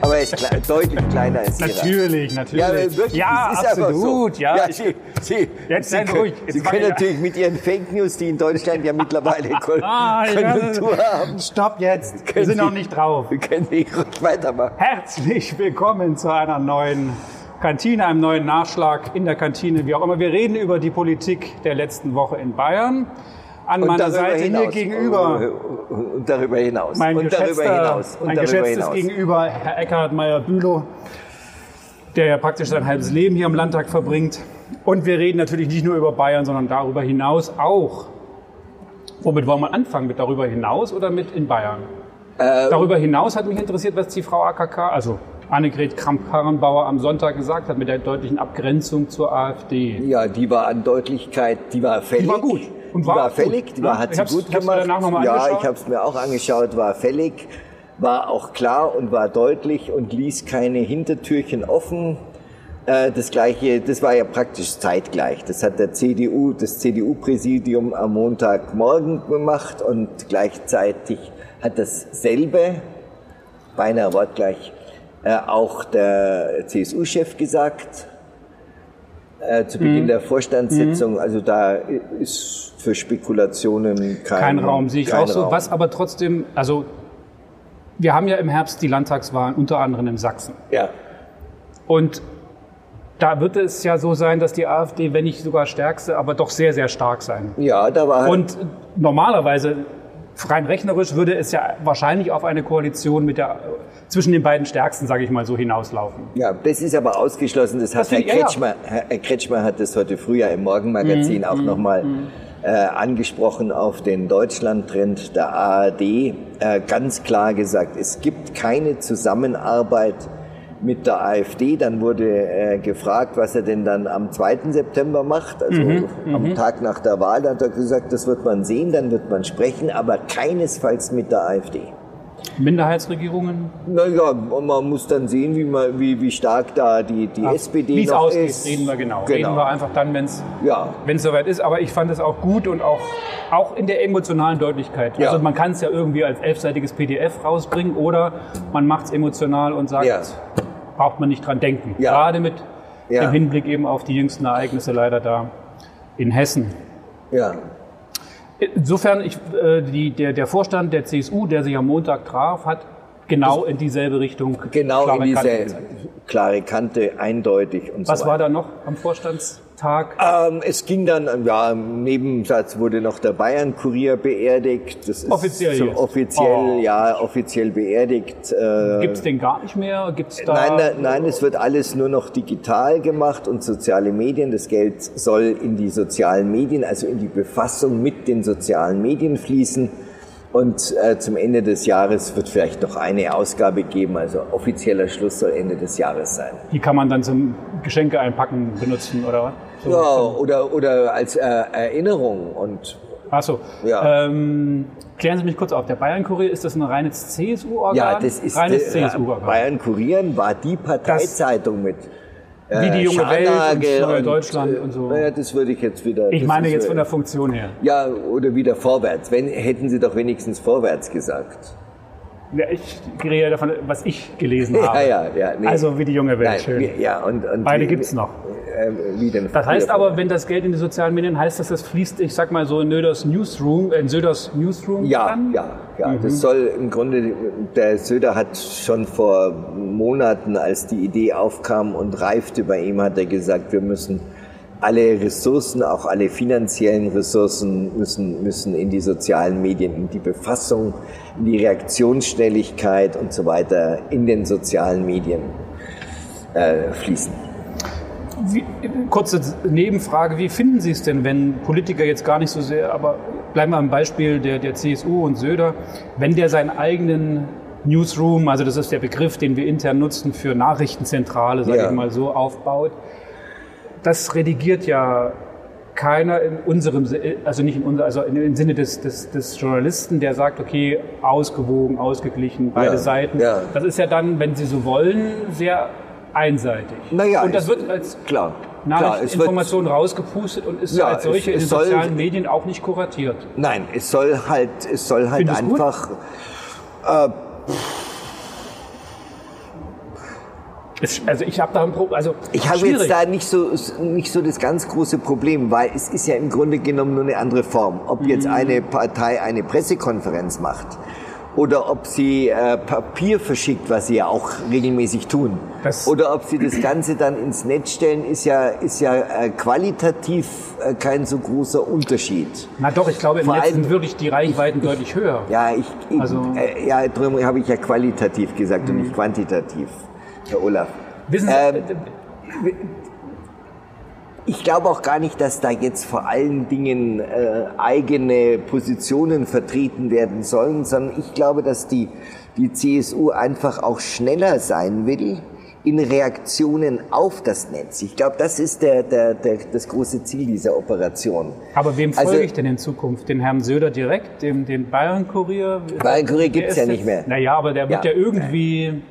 Aber er ist kle deutlich kleiner als Ihrer. Natürlich, natürlich. Ja, wirklich, Ja, absolut. so. Ja, ja Sie, Sie, Jetzt Sie, können, ruhig. Jetzt Sie können ich- natürlich mit Ihren Fake News, die in Deutschland ja mittlerweile Kon Ah, ja. Konjunktur haben, Stopp jetzt. Wir Können sind noch Sie- nicht drauf. können Sie ruhig weitermachen. Herzlich willkommen zu einer neuen Kantine, einem neuen Nachschlag in der Kantine, wie auch immer. Wir reden über die Politik der letzten Woche in Bayern. An meiner Seite hier gegenüber Und darüber hinaus. mein und darüber hinaus. Und mein darüber geschätztes hinaus. Gegenüber, Herr Eckhard Meyer-Bülow, der ja praktisch sein halbes Leben hier im Landtag verbringt. Und wir reden natürlich nicht nur über Bayern, sondern darüber hinaus auch. Womit wollen wir anfangen? Mit darüber hinaus oder mit in Bayern? Äh, darüber hinaus hat mich interessiert, was die Frau AKK, also Annegret Kramp-Karrenbauer am Sonntag gesagt hat mit der deutlichen Abgrenzung zur AfD. Ja, die war an Deutlichkeit, die war fällig. war gut. Und die war war gut, fällig, die ne? war, hat sie gut gemacht. ja, ich habe es mir auch angeschaut, war fällig, war auch klar und war deutlich und ließ keine Hintertürchen offen. Äh, Das gleiche, das war ja praktisch zeitgleich. Das hat der CDU, das CDU-Präsidium am Montagmorgen gemacht und gleichzeitig hat dasselbe, beinahe wortgleich, äh, auch der CSU-Chef gesagt äh, zu Mhm. Beginn der Vorstandssitzung. Also da ist für Spekulationen kein, Kein Raum, sehe ich kein auch so. Raum. Was aber trotzdem, also wir haben ja im Herbst die Landtagswahlen, unter anderem in Sachsen. Ja. Und da wird es ja so sein, dass die AfD, wenn nicht sogar stärkste, aber doch sehr, sehr stark sein. ja, da war Und normalerweise, rein rechnerisch, würde es ja wahrscheinlich auf eine Koalition mit der, zwischen den beiden Stärksten, sage ich mal so, hinauslaufen. Ja, das ist aber ausgeschlossen. Das hat Das Herr ja, ja. Kretschmer, Herr Herr Kretschmer hat das heute früh ja im Morgenmagazin Mhm, auch nochmal äh, angesprochen auf den Deutschlandtrend der ARD. Äh, ganz klar gesagt, es gibt keine Zusammenarbeit mit der AfD. Dann wurde äh, gefragt, was er denn dann am 2. September macht, also Mhm, am Tag nach der Wahl. Da hat er gesagt, das wird man sehen, dann wird man sprechen, aber keinesfalls mit der AfD. Minderheitsregierungen, Naja, man muss dann sehen, wie, man, wie, wie stark da die, die SPD wie es noch ausgeht, ist. reden wir genau. genau. Reden wir einfach dann, wenn es Ja, soweit ist. Aber ich fand es auch gut und auch, auch in der emotionalen Deutlichkeit. Ja. Also man kann es ja irgendwie als elfseitiges PDF rausbringen oder man macht es emotional und sagt, Ja. braucht man nicht dran denken. Ja. Gerade mit dem Hinblick eben auf die jüngsten Ereignisse leider da in Hessen. ja. Insofern, ich, äh, die, der, der Vorstand der CSU, der sich am Montag traf, hat genau in dieselbe Richtung Genau klare in Kante diese gezeigt. klare Kante, eindeutig und Was so war da noch am Vorstandstag? Ähm, es ging dann, ja, im Nebensatz wurde noch der Bayern-Kurier beerdigt. Das ist Offiziell so jetzt? offiziell, Oh. ja, offiziell beerdigt. Äh, Gibt es den gar nicht mehr? Gibt's da Nein, nein, nein, es wird alles nur noch digital gemacht und soziale Medien. Das Geld soll in die sozialen Medien, also in die Befassung mit den sozialen Medien fließen. Und äh, zum Ende des Jahres wird vielleicht noch eine Ausgabe geben. Also offizieller Schluss soll Ende des Jahres sein. Die kann man dann zum Geschenke einpacken benutzen oder was? So. Ja, oder, oder als äh, Erinnerung. Und Ach so. Ja. Ähm, klären Sie mich kurz auf. Der Bayern-Kurier, ist das ein reines CSU-Organ? ja, das ist reines äh, CSU-Organ. Bayern Kurieren war die Parteizeitung mit. Wie die äh, junge Welt und Neue Deutschland und so. Naja, das würde ich jetzt wieder. Ich meine jetzt äh, von der Funktion her. Ja, oder wieder vorwärts. Wenn, hätten Sie doch wenigstens vorwärts gesagt. Ja, ich rede davon, was ich gelesen habe. Ja, ja, ja. nee. Also wie die junge Welt. Nein, Schön. wie- ja, und, und Beide wie- gibt's noch. Äh, wie denn Das heißt aber, wenn das Geld in die sozialen Medien heißt, dass das fließt, ich sag mal so in Söders Newsroom, in Söders Newsroom Ja, dann? ja, ja. Mhm. Das soll im Grunde, der Söder hat schon vor Monaten, als die Idee aufkam und reifte bei ihm, hat er gesagt, wir müssen alle Ressourcen, auch alle finanziellen Ressourcen müssen, müssen in die sozialen Medien, in die Befassung, in die Reaktionsschnelligkeit und so weiter in den sozialen Medien äh, fließen. Wie, kurze Nebenfrage, wie finden Sie es denn, wenn Politiker jetzt gar nicht so sehr, aber bleiben wir am Beispiel der, der CSU und Söder, wenn der seinen eigenen Newsroom, also das ist der Begriff, den wir intern nutzen für Nachrichtenzentrale, sage Ja. ich mal so, aufbaut, das redigiert ja keiner in unserem, also nicht in unser, also im Sinne des, des, des Journalisten, der sagt, okay, ausgewogen, ausgeglichen, beide Ja, Seiten. ja. Das ist ja dann, wenn Sie so wollen, sehr einseitig. Naja, und das wird als Klar. Nachrichteninformation rausgepustet und ist Ja, als solche es- in es den soll- sozialen Medien auch nicht kuratiert. Nein, es soll halt, es soll halt Findest einfach. Äh, Also ich habe da ein Problem. Also ich habe jetzt da nicht so nicht so das ganz große Problem, weil es ist ja im Grunde genommen nur eine andere Form. Ob jetzt mhm. eine Partei eine Pressekonferenz macht oder ob sie äh, Papier verschickt, was sie ja auch regelmäßig tun, das oder ob sie das Ganze dann ins Netz stellen, ist ja, ist ja äh, qualitativ äh, kein so großer Unterschied. Na doch, ich glaube, im Vor Netz sind wirklich die Reichweiten ich, deutlich höher. Ja, ich, ich also, äh, ja, darum habe ich ja qualitativ gesagt und nicht mhm. quantitativ, Herr Olaf. Wissen Sie, ähm, ich glaube auch gar nicht, dass da jetzt vor allen Dingen äh, eigene Positionen vertreten werden sollen, sondern ich glaube, dass die, die CSU einfach auch schneller sein will in Reaktionen auf das Netz. Ich glaube, das ist der, der, der, das große Ziel dieser Operation. Aber wem folge also, ich denn in Zukunft? Den Herrn Söder direkt, dem, den Bayern-Kurier? Bayern-Kurier gibt es ja nicht mehr. Naja, aber der wird ja, ja irgendwie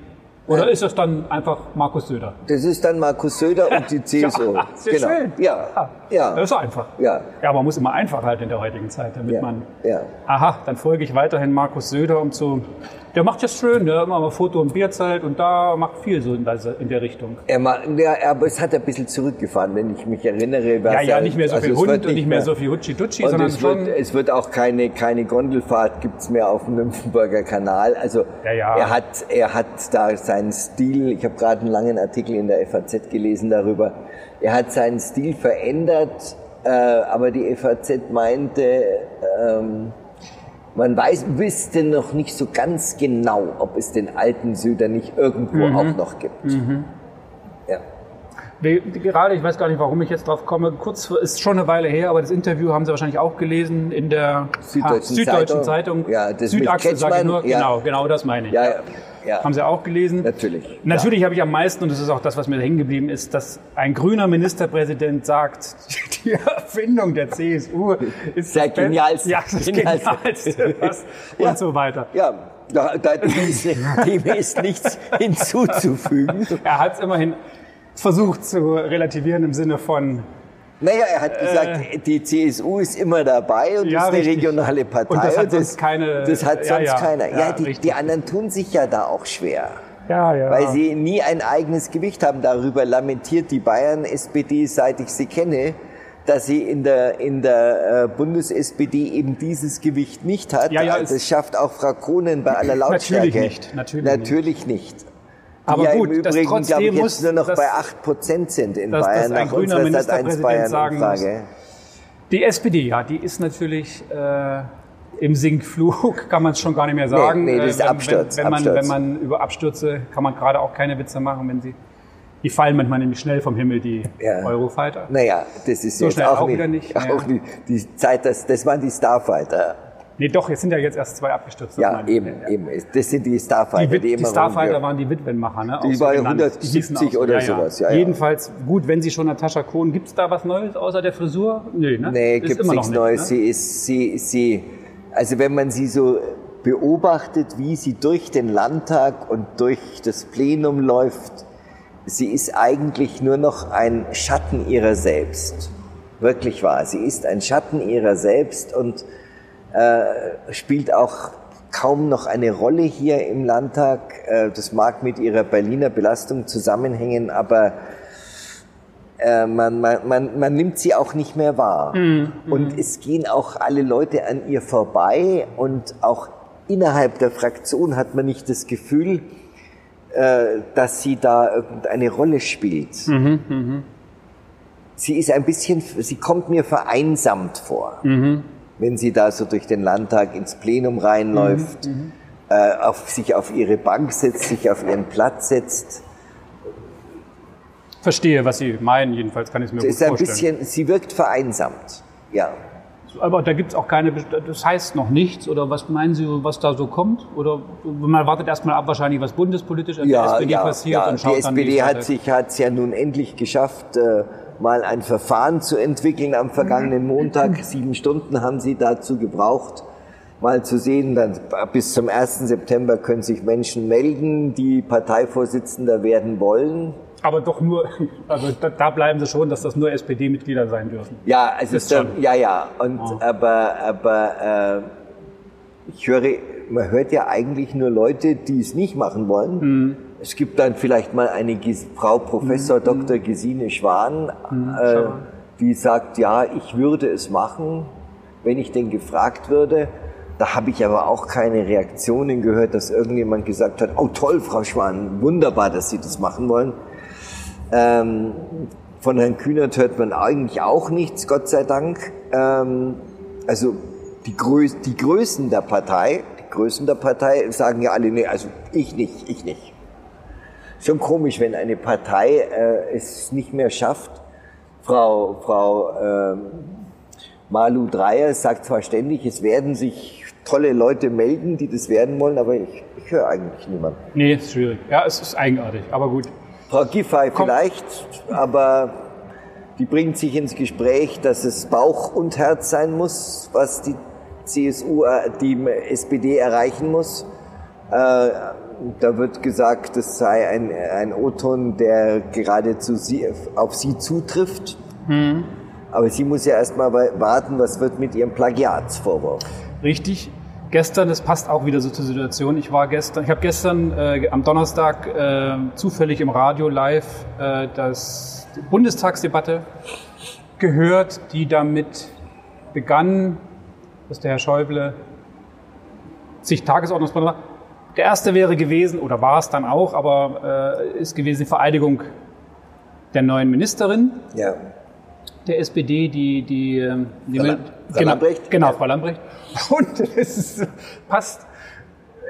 oder ist das dann einfach Markus Söder? Das ist dann Markus Söder und die CSU. ja, sehr genau. schön. Ja. ja. ja. Das ist einfach. Ja. Ja, man muss immer einfach halten in der heutigen Zeit, damit ja. man. Ja. Aha, dann folge ich weiterhin Markus Söder, um zu der macht das schön, der immer mal Foto und Bierzelt und da macht viel so in, in der Richtung. Er macht, ja, aber es hat ein bisschen zurückgefahren, wenn ich mich erinnere. Ja, ja, nicht mehr so also viel Hund und nicht mehr, mehr so viel Hutschi-Dutschi, sondern es. Wird, es wird auch keine, keine Gondelfahrt gibt's mehr auf dem Nymphenburger Kanal. Also ja, ja. er hat, er hat da seinen Stil, ich habe gerade einen langen Artikel in der FAZ gelesen darüber, er hat seinen Stil verändert, äh, aber die FAZ meinte, ähm, man weiß, wüsste noch nicht so ganz genau, ob es den alten Söder nicht irgendwo mhm. auch noch gibt. Mhm. Gerade, ich weiß gar nicht, warum ich jetzt drauf komme, kurz ist schon eine Weile her, aber das Interview haben Sie wahrscheinlich auch gelesen in der Süddeutschen, Süddeutschen Zeitung. Zeitung. Ja, das Südachse, sage ich nur. Ja. Genau, genau das meine ich. Ja, ja. Ja. Haben Sie auch gelesen? Natürlich. Natürlich ja. habe ich am meisten, und das ist auch das, was mir hängen geblieben ist, dass ein grüner Ministerpräsident sagt, die Erfindung der CSU ist der genialste. Ja, das genialste. Was, ja. Und so weiter. Ja, da, da, dem, ist, dem ist nichts hinzuzufügen. Er hat es immerhin versucht zu relativieren im Sinne von, naja, er hat gesagt, äh, die CSU ist immer dabei und ja, ist eine richtig. regionale Partei. Und das hat sonst keine. Das hat sonst ja, ja, keiner. Ja, die, die, anderen tun sich ja da auch schwer. Ja, ja. Weil sie nie ein eigenes Gewicht haben. Darüber lamentiert die Bayern-SPD, seit ich sie kenne, dass sie in der, in der äh, Bundes-SPD eben dieses Gewicht nicht hat. Ja, ja, das schafft auch Frau Kronen bei aller Lautstärke. Natürlich nicht. Natürlich, natürlich nicht. nicht. Aber ja gut, im Übrigen, glaube ich, jetzt nur noch bei 8% sind in dass, Bayern dass nach unserer Ministerpräsident Bayern sagen. Muss, die SPD, ja, die ist natürlich äh, im Sinkflug, kann man es schon gar nicht mehr sagen. Nee, nee das ist äh, wenn, Absturz, wenn, wenn, Absturz. Man, wenn man über Abstürze, kann man gerade auch keine Witze machen, wenn sie die fallen manchmal nämlich schnell vom Himmel, die ja. Eurofighter. Naja, das ist so jetzt auch, auch, nicht, wieder nicht. Auch ja. die Zeit, das, das waren die Starfighter. Nee, doch, jetzt sind ja jetzt erst zwei abgestürzt. Ja, eben, ja. eben. Das sind die Starfighter. Die, die, die Starfighter waren die Witwenmacher, ne? Die waren 170 oder ja, sowas, ja. Jedenfalls, gut, wenn Sie schon Natascha Kohn, gibt es da was Neues außer der Frisur? Nee, ne? Nee, gibt es nichts Neues. Ne? Sie ist, sie, sie, also wenn man sie so beobachtet, wie sie durch den Landtag und durch das Plenum läuft, sie ist eigentlich nur noch ein Schatten ihrer selbst. Wirklich wahr. Sie ist ein Schatten ihrer selbst und äh, spielt auch kaum noch eine Rolle hier im Landtag. Äh, das mag mit ihrer Berliner Belastung zusammenhängen, aber äh, man, man, man, man nimmt sie auch nicht mehr wahr. Mhm. Und es gehen auch alle Leute an ihr vorbei und auch innerhalb der Fraktion hat man nicht das Gefühl, dass sie da irgendeine Rolle spielt. Mhm, mh. Sie ist ein bisschen, sie kommt mir vereinsamt vor. Mhm wenn sie da so durch den Landtag ins Plenum reinläuft, mhm, mhm, äh, auf, sich auf ihre Bank setzt, sich auf ihren Platz setzt. Verstehe, was Sie meinen, jedenfalls kann ich es mir das gut ist ein vorstellen. Bisschen, sie wirkt vereinsamt, ja. Aber da gibt es auch keine, das heißt noch nichts, oder was meinen Sie, was da so kommt? Oder man wartet erstmal ab, wahrscheinlich, was bundespolitisch an ja, der SPD ja, passiert. Ja, und schaut die SPD dann, hat sich hat's ja nun endlich geschafft, äh, mal ein Verfahren zu entwickeln am vergangenen Montag. Sieben Stunden haben sie dazu gebraucht, mal zu sehen, dann bis zum 1. September können sich Menschen melden, die Parteivorsitzender werden wollen. Aber doch nur, also da, da bleiben sie schon, dass das nur SPD-Mitglieder sein dürfen. Ja, also ist dann, ja, ja. Und oh. aber, aber äh, ich höre, man hört ja eigentlich nur Leute, die es nicht machen wollen. Mhm Es gibt dann vielleicht mal eine Gis Frau Professor Mhm. Dr. Gesine Schwan, äh, die sagt, ja, ich würde es machen, wenn ich denn gefragt würde. Da habe ich aber auch keine Reaktionen gehört, dass irgendjemand gesagt hat, oh toll, Frau Schwan, wunderbar, dass Sie das machen wollen. Ähm, von Herrn Kühnert hört man eigentlich auch nichts, Gott sei Dank. Ähm, also die, Größ die Größen der Partei, die Größen der Partei sagen ja alle, nee, also ich nicht, ich nicht. Schon komisch, wenn eine Partei äh, es nicht mehr schafft. Frau, Frau ähm, Malu Dreyer sagt zwar ständig, es werden sich tolle Leute melden, die das werden wollen, aber ich, ich höre eigentlich niemanden. Nee, ist schwierig. Ja, es ist eigenartig, aber gut. Frau Giffey Komm. vielleicht, aber die bringt sich ins Gespräch, dass es Bauch und Herz sein muss, was die CSU, äh, die SPD erreichen muss. Äh, da wird gesagt, das sei ein, ein O-Ton, der geradezu sie, auf sie zutrifft. Aber sie muss ja erstmal warten, was wird mit ihrem Plagiatsvorwurf. Richtig. Gestern, das passt auch wieder so zur Situation. Ich war gestern, ich habe gestern äh, am Donnerstag äh, zufällig im Radio live äh, das die Bundestagsdebatte gehört, die damit begann, dass der Herr Schäuble sich Tagesordnungspunkt der erste wäre gewesen, oder war es dann auch, aber äh, ist gewesen die Vereidigung der neuen Ministerin Ja. der SPD, die, die, ähm, die Frau genau, Lambrecht? Genau, Ja. Frau Lambrecht. Und es ist, passt.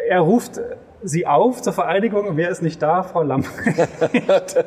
Er ruft sie auf zur Vereidigung und wer ist nicht da? Frau Lambrecht.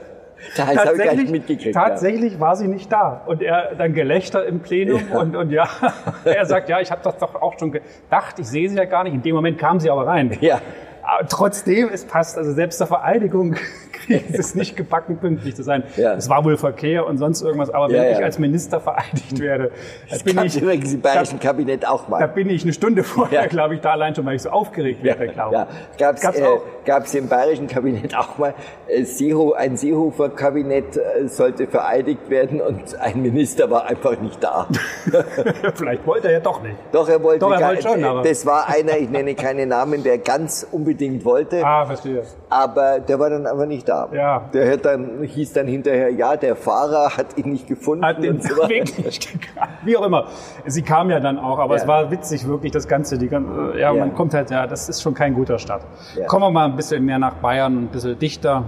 Das habe ich gar nicht mitgekriegt. ja. tatsächlich war sie nicht da. Und er dann Gelächter im Plenum Ja. und, und ja, er sagt, ja, ich habe das doch auch schon gedacht, ich sehe sie ja gar nicht. In dem Moment kam sie aber rein. Ja. Aber trotzdem, es passt. Also selbst zur Vereidigung kriegen sie es nicht gebacken, pünktlich zu sein. Ja. Es war wohl Verkehr und sonst irgendwas. Aber wenn Ja, ich ja. als Minister vereidigt werde, da Das bin ich, übrigens im bayerischen Kabinett auch mal. da bin ich eine Stunde vorher, glaube ich, da allein schon, weil ich so aufgeregt wäre, glaube Ja, gab's, Gab's äh, gab's im bayerischen Kabinett auch mal. Äh, Seeho, ein Seehofer-Kabinett äh, sollte vereidigt werden und ein Minister war einfach nicht da. Vielleicht wollte er ja doch nicht. Doch, er wollte, Doch, er wollte schon, äh, aber- Das war einer, ich nenne keine Namen, der ganz unbedingt wollte, Ah, verstehe. aber der war dann aber nicht da. Ja. Der hat dann, hieß dann hinterher, ja, der Fahrer hat ihn nicht gefunden. Hat den so. Weg nicht. Wie auch immer. Sie kam ja dann auch, aber Ja. es war witzig wirklich, das Ganze. Die, gan- äh, ja, Ja. man kommt halt, ja, das ist schon kein guter Start. Ja. Kommen wir mal ein bisschen mehr nach Bayern, ein bisschen dichter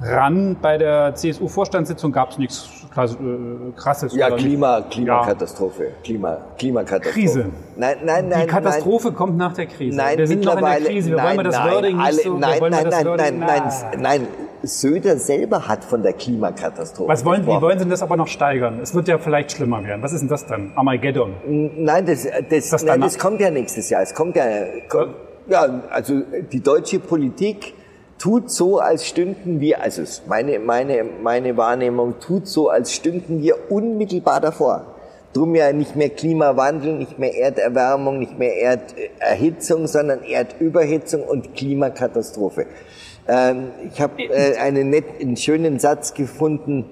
ran. Bei der CSU-Vorstandssitzung gab es nichts krass- äh, Krasses. Ja. Klima, Klimakatastrophe. Klima, Klimakatastrophe. Krise. Nein, nein, nein. Die Katastrophe kommt nach der Krise. Nein, wir sind noch in der mittlerweile. Krise. Wir nein, wollen wir das nein, Wording alle, nicht so. Nein, nein, nein, Wording, nein, nein, nein. Söder selber hat von der Klimakatastrophe. Was wollen, wie wollen Sie das aber noch steigern? Es wird ja vielleicht schlimmer werden. Was ist denn das dann? Armageddon. Nein, das, das, das nein, das kommt ja nächstes Jahr. Es kommt ja, kommt, ja, also die deutsche Politik tut so, als stünden wir, also meine, meine, meine Wahrnehmung, tut so, als stünden wir unmittelbar davor. Drum ja nicht mehr Klimawandel, nicht mehr Erderwärmung, nicht mehr Erderhitzung, sondern Erdüberhitzung und Klimakatastrophe. Ähm, ich habe äh, einen, net, einen schönen Satz gefunden.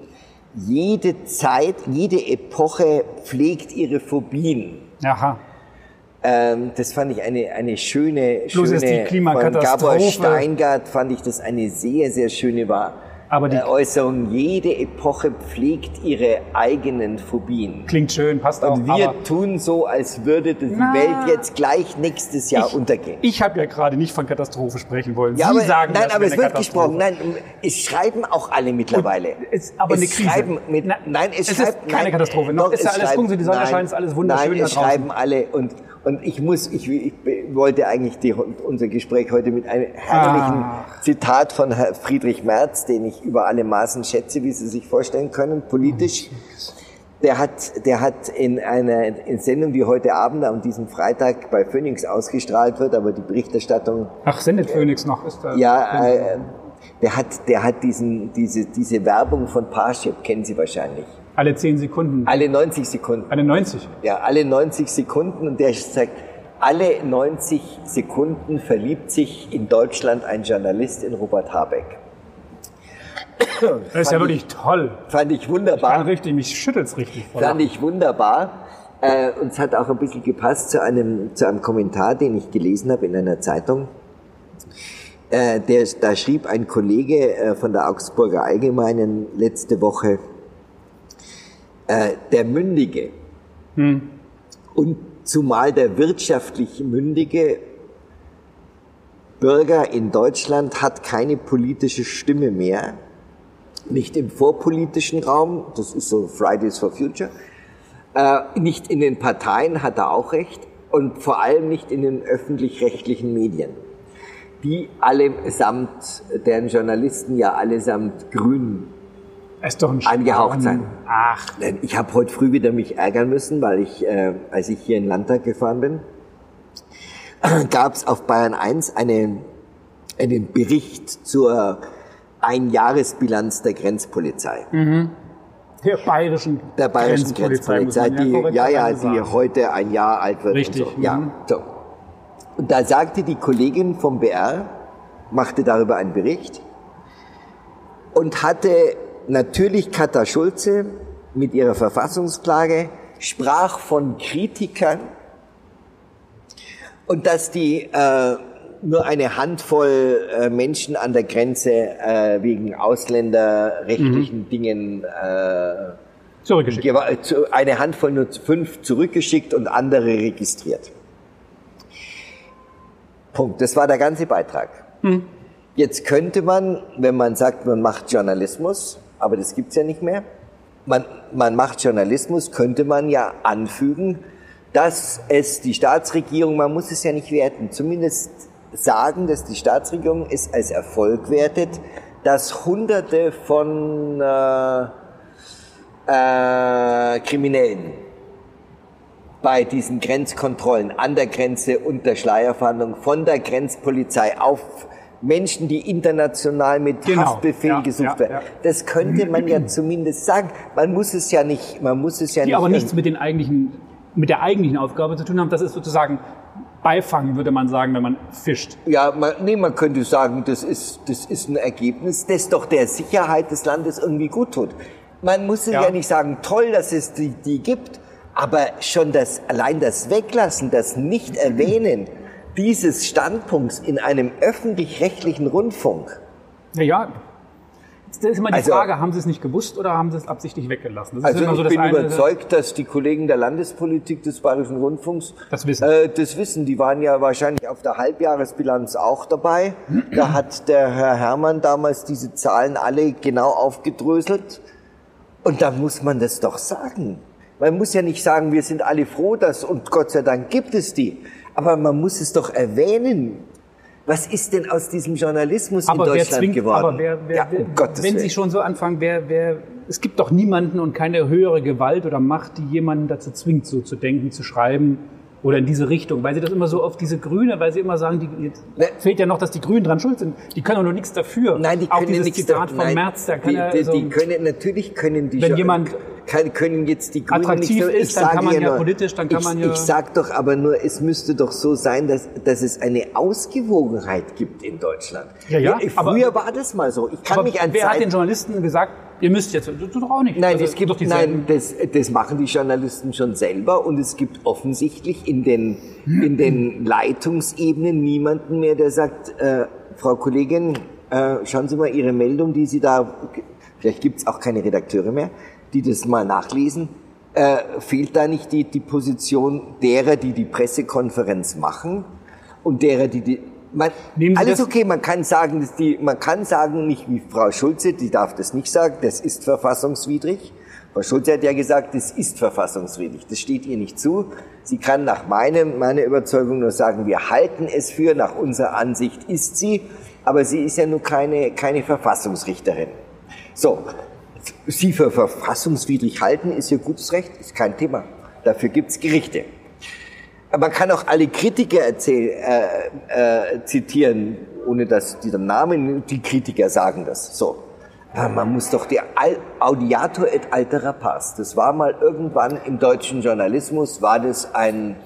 Jede Zeit, jede Epoche pflegt ihre Phobien. Aha. Ähm, das fand ich eine, eine schöne, Bloß schöne ist die Klimakatastrophe- von Gabor Steingart fand ich das eine sehr, sehr schöne Wahr. Aber die- äh, Äußerung. Jede Epoche pflegt ihre eigenen Phobien. Klingt schön, passt auch. Und wir aber tun so, als würde die Na. Welt jetzt gleich nächstes Jahr ich, untergehen. Ich habe ja gerade nicht von Katastrophe sprechen wollen. Ja, Sie aber, sagen, nein, aber es eine wird gesprochen. Nein, es schreiben auch alle mittlerweile. Es- aber eine es Krise. Schreiben mit, Na, nein, es, es ist schreibt, keine nein, Katastrophe. Noch doch, ist ja es alles, schreiben- gucken Sie, die Sonne nein, scheint, ist alles wunderschön Nein, es schreiben alle und und ich muss, ich, ich wollte eigentlich die, unser Gespräch heute mit einem herrlichen Ach. Zitat von Herr Friedrich Merz, den ich über alle Maßen schätze, wie Sie sich vorstellen können, politisch. Der hat, der hat in einer in Sendung, die heute Abend an diesem Freitag bei Phoenix ausgestrahlt wird, aber die Berichterstattung Ach, sendet Phoenix noch? Ist da ja, äh, der hat, der hat diesen, diese, diese Werbung von Parship, kennen Sie wahrscheinlich. Alle 10 Sekunden. Alle 90 Sekunden. Alle 90. Ja, alle 90 Sekunden und der sagt, alle 90 Sekunden verliebt sich in Deutschland ein Journalist in Robert Habeck. Das ist ja wirklich toll. Fand ich wunderbar. richtig, mich schüttelt's richtig. voll. Fand ich wunderbar. Äh, und es hat auch ein bisschen gepasst zu einem, zu einem Kommentar, den ich gelesen habe in einer Zeitung. äh, der, da schrieb ein Kollege äh, von der Augsburger Allgemeinen letzte Woche, äh, der Mündige. Hm. und zumal der wirtschaftlich mündige Bürger in Deutschland hat keine politische Stimme mehr, nicht im vorpolitischen Raum, das ist so Fridays for Future, äh, nicht in den Parteien hat er auch recht und vor allem nicht in den öffentlich-rechtlichen Medien, die allesamt, deren Journalisten ja allesamt grün ist doch ein angehaucht sein. Ach. Ich habe heute früh wieder mich ärgern müssen, weil ich, äh, als ich hier in Landtag gefahren bin, gab es auf Bayern 1 eine, einen Bericht zur Einjahresbilanz der Grenzpolizei. Mhm. Der bayerischen, der bayerischen Grenzpolizei, Grenzpolizei die, ja, ja, die sagen. heute ein Jahr alt wird. Richtig. Und so. Ja, mhm. so. Und da sagte die Kollegin vom BR, machte darüber einen Bericht und hatte natürlich Katha Schulze mit ihrer Verfassungsklage, sprach von Kritikern und dass die äh, nur eine Handvoll äh, Menschen an der Grenze äh, wegen ausländerrechtlichen mhm. Dingen äh, zurückgeschickt. Eine Handvoll nur fünf zurückgeschickt und andere registriert. Punkt. Das war der ganze Beitrag. Mhm. Jetzt könnte man, wenn man sagt, man macht Journalismus, aber das gibt's ja nicht mehr, man, man macht Journalismus, könnte man ja anfügen, dass es die Staatsregierung, man muss es ja nicht werten, zumindest sagen, dass die Staatsregierung es als Erfolg wertet, dass Hunderte von äh, äh, Kriminellen bei diesen Grenzkontrollen an der Grenze und der Schleierfahndung von der Grenzpolizei auf Menschen, die international mit genau. Haftbefehl ja, gesucht ja, werden. Ja. Das könnte man ja zumindest sagen. Man muss es ja nicht, man muss es ja die nicht. aber nichts mit den eigentlichen mit der eigentlichen Aufgabe zu tun haben. Das ist sozusagen Beifang, würde man sagen, wenn man fischt. Ja, man, nee, man könnte sagen, das ist, das ist ein Ergebnis, das doch der Sicherheit des Landes irgendwie gut tut. Man muss ja. ja nicht sagen, toll, dass es die, die gibt, aber schon das, allein das Weglassen, das Nicht-Erwähnen dieses Standpunkts in einem öffentlich-rechtlichen Rundfunk. Ja, ja, das ist immer die also, Frage, haben Sie es nicht gewusst oder haben Sie es absichtlich weggelassen? Das also ich bin eine, überzeugt, dass die Kollegen der Landespolitik des Bayerischen Rundfunks das wissen. Äh, das wissen. Die waren ja wahrscheinlich auf der Halbjahresbilanz auch dabei. da hat der Herr Herrmann damals diese Zahlen alle genau aufgedröselt. Und da muss man das doch sagen. Man muss ja nicht sagen, wir sind alle froh, dass und Gott sei Dank gibt es die. Aber man muss es doch erwähnen. Was ist denn aus diesem Journalismus aber in Deutschland zwingt, geworden? Aber wer, wer, ja, um wer, wenn Sie schon so anfangen, wer, wer, es gibt doch niemanden und keine höhere Gewalt oder Macht, die jemanden dazu zwingt, so zu denken, zu schreiben oder in diese Richtung, weil Sie das immer so auf diese Grüne, weil Sie immer sagen, die, jetzt ne. fehlt ja noch, dass die Grünen dran schuld sind. Die können doch nur nichts dafür. Nein, die können Auch dieses nichts Zitat da, von Merz, da kann die, er, also, die können, natürlich können die wenn jemand kann, können jetzt die Grünen attraktiv nicht so, ist, dann kann man ja, nur, politisch, dann kann ich, man ja... Ich sag doch aber nur, es müsste doch so sein, dass, dass es eine Ausgewogenheit gibt in Deutschland. Ja, ja. Früher aber, war das mal so. Ich kann mich an Wer Zeit, hat den Journalisten gesagt, ihr müsst jetzt, du, du doch auch nicht. Nein, also, es gibt, nein das, das machen die Journalisten schon selber und es gibt offensichtlich in den, in den Leitungsebenen niemanden mehr, der sagt, äh, Frau Kollegin, äh, schauen Sie mal Ihre Meldung, die Sie da, vielleicht gibt's auch keine Redakteure mehr, die das mal nachlesen, äh, fehlt da nicht die, die Position derer, die die Pressekonferenz machen und derer, die die man, alles okay, man kann sagen, dass die, man kann sagen, nicht wie Frau Schulze, die darf das nicht sagen, das ist verfassungswidrig. Frau Schulze hat ja gesagt, das ist verfassungswidrig. Das steht ihr nicht zu. Sie kann nach meinem, meiner Überzeugung nur sagen, wir halten es für, nach unserer Ansicht ist sie, aber sie ist ja nur keine, keine Verfassungsrichterin. So, sie für verfassungswidrig halten, ist ihr gutes Recht, ist kein Thema. Dafür gibt's Gerichte. Man kann auch alle Kritiker erzähl, äh, äh, zitieren, ohne dass die Namen, die Kritiker sagen das. So. Man muss doch der Audiator et altera pars, das war mal irgendwann im deutschen Journalismus, war das ein,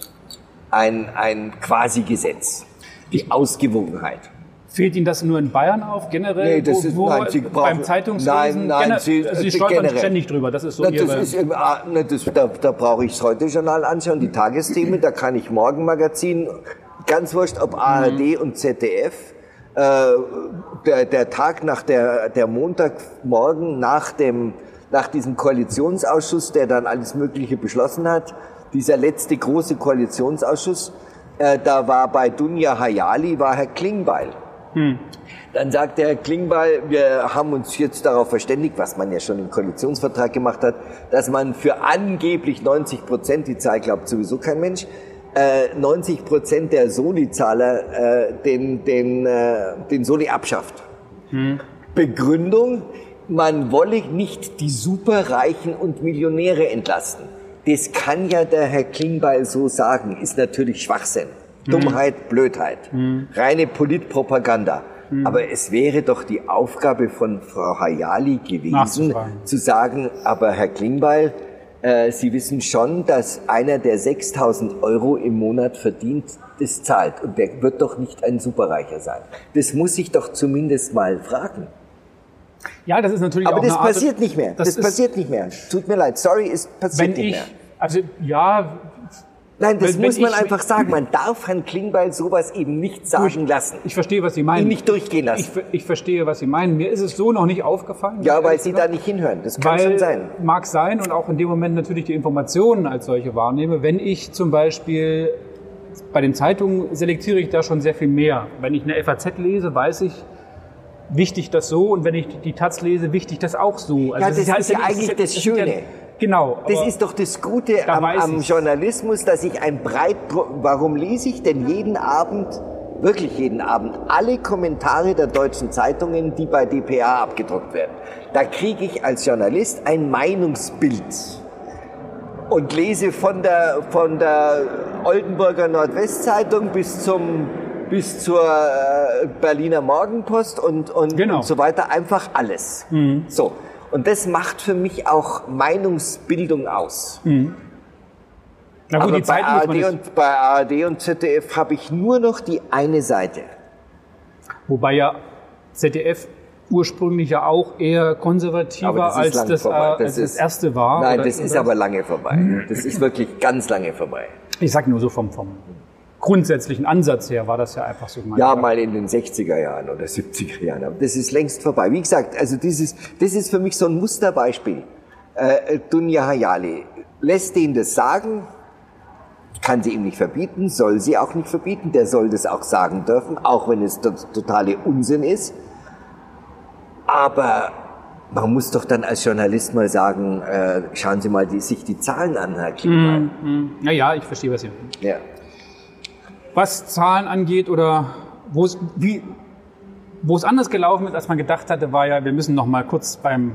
ein, ein Quasi-Gesetz. Die Ausgewogenheit. Fehlt Ihnen das nur in Bayern auf, generell? Nee, das wo, ist, nein, Sie brauchen, beim Zeitungslesen? Nein, nein, Sie, Sie stolpern generell. ständig drüber, das ist so na, das. Ist, ah, na, das, da, da brauche ich das Heute-Journal anschauen, die Tagesthemen, da kann ich Morgenmagazin, ganz wurscht, ob ARD mhm. und ZDF, äh, der, der Tag nach der, der Montagmorgen nach dem, nach diesem Koalitionsausschuss, der dann alles Mögliche beschlossen hat, dieser letzte große Koalitionsausschuss, äh, da war bei Dunja Hayali, war Herr Klingbeil. Hm. Dann sagt der Herr Klingbeil, wir haben uns jetzt darauf verständigt, was man ja schon im Koalitionsvertrag gemacht hat, dass man für angeblich 90 Prozent, die Zahl glaubt sowieso kein Mensch, 90 äh, Prozent der Soli-Zahler äh, den, den, äh, den Soli abschafft. Hm. Begründung, man wolle nicht die Superreichen und Millionäre entlasten. Das kann ja der Herr Klingbeil so sagen, ist natürlich Schwachsinn. Hm. Dummheit, Blödheit, hm. reine Politpropaganda. Hm. Aber es wäre doch die Aufgabe von Frau Hayali gewesen, zu sagen, aber Herr Klingbeil, äh, Sie wissen schon, dass einer, der 6000 Euro im Monat verdient, das zahlt. Und der wird doch nicht ein Superreicher sein. Das muss ich doch zumindest mal fragen. Ja, das ist natürlich Aber auch das passiert Art, nicht mehr. Das, das passiert nicht mehr. Tut mir leid. Sorry, es passiert nicht ich, mehr. Also ja, Nein, das wenn, muss man einfach sagen. Man darf Herrn Klingbeil sowas eben nicht sagen durch, lassen. Ich verstehe, was Sie meinen. Ihn nicht durchgehen lassen. Ich, ich, verstehe, was Sie meinen. Mir ist es so noch nicht aufgefallen. Ja, weil Sie da nicht hinhören. Das kann schon sein. Mag sein und auch in dem Moment natürlich die Informationen als solche wahrnehme. Wenn ich zum Beispiel bei den Zeitungen selektiere ich da schon sehr viel mehr. Wenn ich eine FAZ lese, weiß ich, wichtig das so und wenn ich die Taz lese, wichtig das auch so. Also ja, das, das ist, ja eigentlich das, das Schöne. Genau. Das ist doch das Gute am, am Journalismus, dass ich ein breit, warum lese ich denn jeden Abend, wirklich jeden Abend, alle Kommentare der deutschen Zeitungen, die bei dpa abgedruckt werden? Da kriege ich als Journalist ein Meinungsbild und lese von der, von der Oldenburger Nordwestzeitung bis zum bis zur äh, Berliner Morgenpost und, und, genau. und so weiter einfach alles. Mhm. So. Und das macht für mich auch Meinungsbildung aus. Mhm. Na gut, Aber die Zeit bei, ARD und, bei ARD und ZDF habe ich nur noch die eine Seite. Wobei ja ZDF ursprünglich ja auch eher konservativer das als, das, äh, das, als ist, das, erste war. Nein, das ist aber lange vorbei. Das ist wirklich ganz lange vorbei. Ich sag nur so vom, vom grundsätzlichen Ansatz her war das ja einfach so gemeint. Ja, mal in den 60er Jahren oder 70er Jahren. Aber das ist längst vorbei. Wie gesagt, also dieses, das ist für mich so ein Musterbeispiel. Äh, Dunja Hayali lässt den das sagen, kann sie ihm nicht verbieten, soll sie auch nicht verbieten, der soll das auch sagen dürfen, auch wenn es totale Unsinn ist. Aber man muss doch dann als Journalist mal sagen, äh, schauen Sie mal die, sich die Zahlen an, Herr Klima. Mm, mm. Ja, ja, ich verstehe, was Sie meinen. Ja was Zahlen angeht oder wo es, wie, wo es anders gelaufen ist, als man gedacht hatte, war ja, wir müssen noch mal kurz beim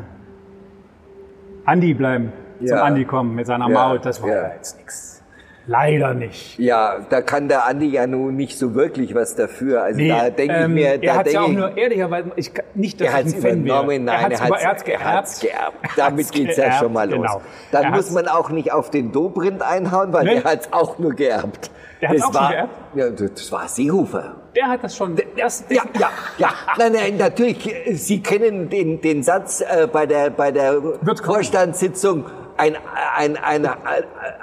Andi bleiben, ja. zum Andi kommen mit seiner ja. Maut. Das war ja, jetzt nichts. Leider nicht. Ja, da kann der Andi ja nun nicht so wirklich was dafür. Also nee, da denke ähm, ich mir, da er hat ja auch nur ehrlicherweise, ich, nicht, dass er hat es übernommen, nein, er hat es geerbt. geerbt. Damit geht's ja schon mal los. Genau. Dann er muss man auch nicht auf den Dobrindt einhauen, weil ne? er hat es auch nur geerbt. Der hat auch war, schon geerbt? Ja, das war Seehofer. Der hat das schon. Das, ja, ja, ja. Nein, nein, natürlich. Sie kennen den, den Satz äh, bei der, bei der Vorstandssitzung ein, ein, ein, ein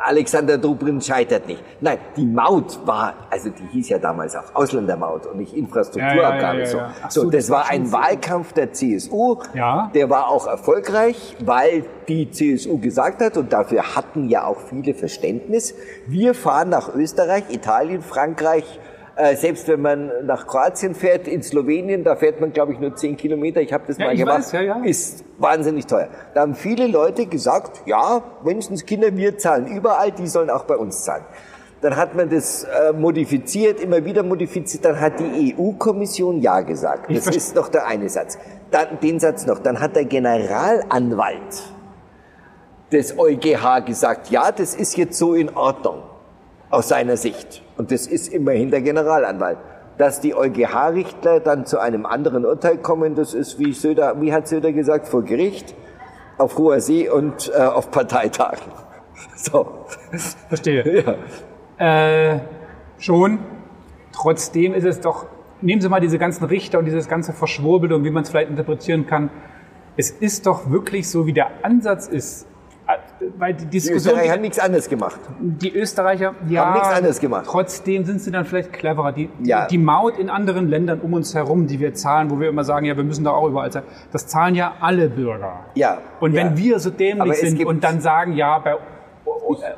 Alexander Dobrindt scheitert nicht. Nein, die Maut war, also die hieß ja damals auch Ausländermaut und nicht Infrastrukturabgabe. Ja, ja, ja, so. so, das, das war ein Wahlkampf der CSU. Ja. Der war auch erfolgreich, weil die CSU gesagt hat, und dafür hatten ja auch viele Verständnis, wir fahren nach Österreich, Italien, Frankreich, äh, selbst wenn man nach Kroatien fährt, in Slowenien, da fährt man, glaube ich, nur 10 Kilometer. Ich habe das ja, mal gemacht. Weiß, ja, ja. Ist wahnsinnig teuer. Da haben viele Leute gesagt, ja, Menschenskinder, wir zahlen überall, die sollen auch bei uns zahlen. Dann hat man das äh, modifiziert, immer wieder modifiziert. Dann hat die EU-Kommission Ja gesagt. Das ist noch der eine Satz. Dann, den Satz noch. Dann hat der Generalanwalt des EuGH gesagt, ja, das ist jetzt so in Ordnung aus seiner Sicht und das ist immerhin der Generalanwalt. Dass die EuGH-Richter dann zu einem anderen Urteil kommen, das ist, wie Söder, wie hat Söder gesagt, vor Gericht, auf hoher See und äh, auf Parteitagen. So. Verstehe. Ja. Äh, schon. Trotzdem ist es doch, nehmen Sie mal diese ganzen Richter und dieses ganze Verschwurbel und wie man es vielleicht interpretieren kann. Es ist doch wirklich so, wie der Ansatz ist, weil die Die Diskussion. Österreicher haben nichts anderes gemacht. Die Österreicher, ja, Haben nichts anderes gemacht. trotzdem sind sie dann vielleicht cleverer. Die, Ja. die Maut in anderen Ländern um uns herum, die wir zahlen, wo wir immer sagen, ja, wir müssen da auch überall zahlen, das zahlen ja alle Bürger. Ja. Und ja. wenn wir so dämlich sind und dann sagen, ja, bei,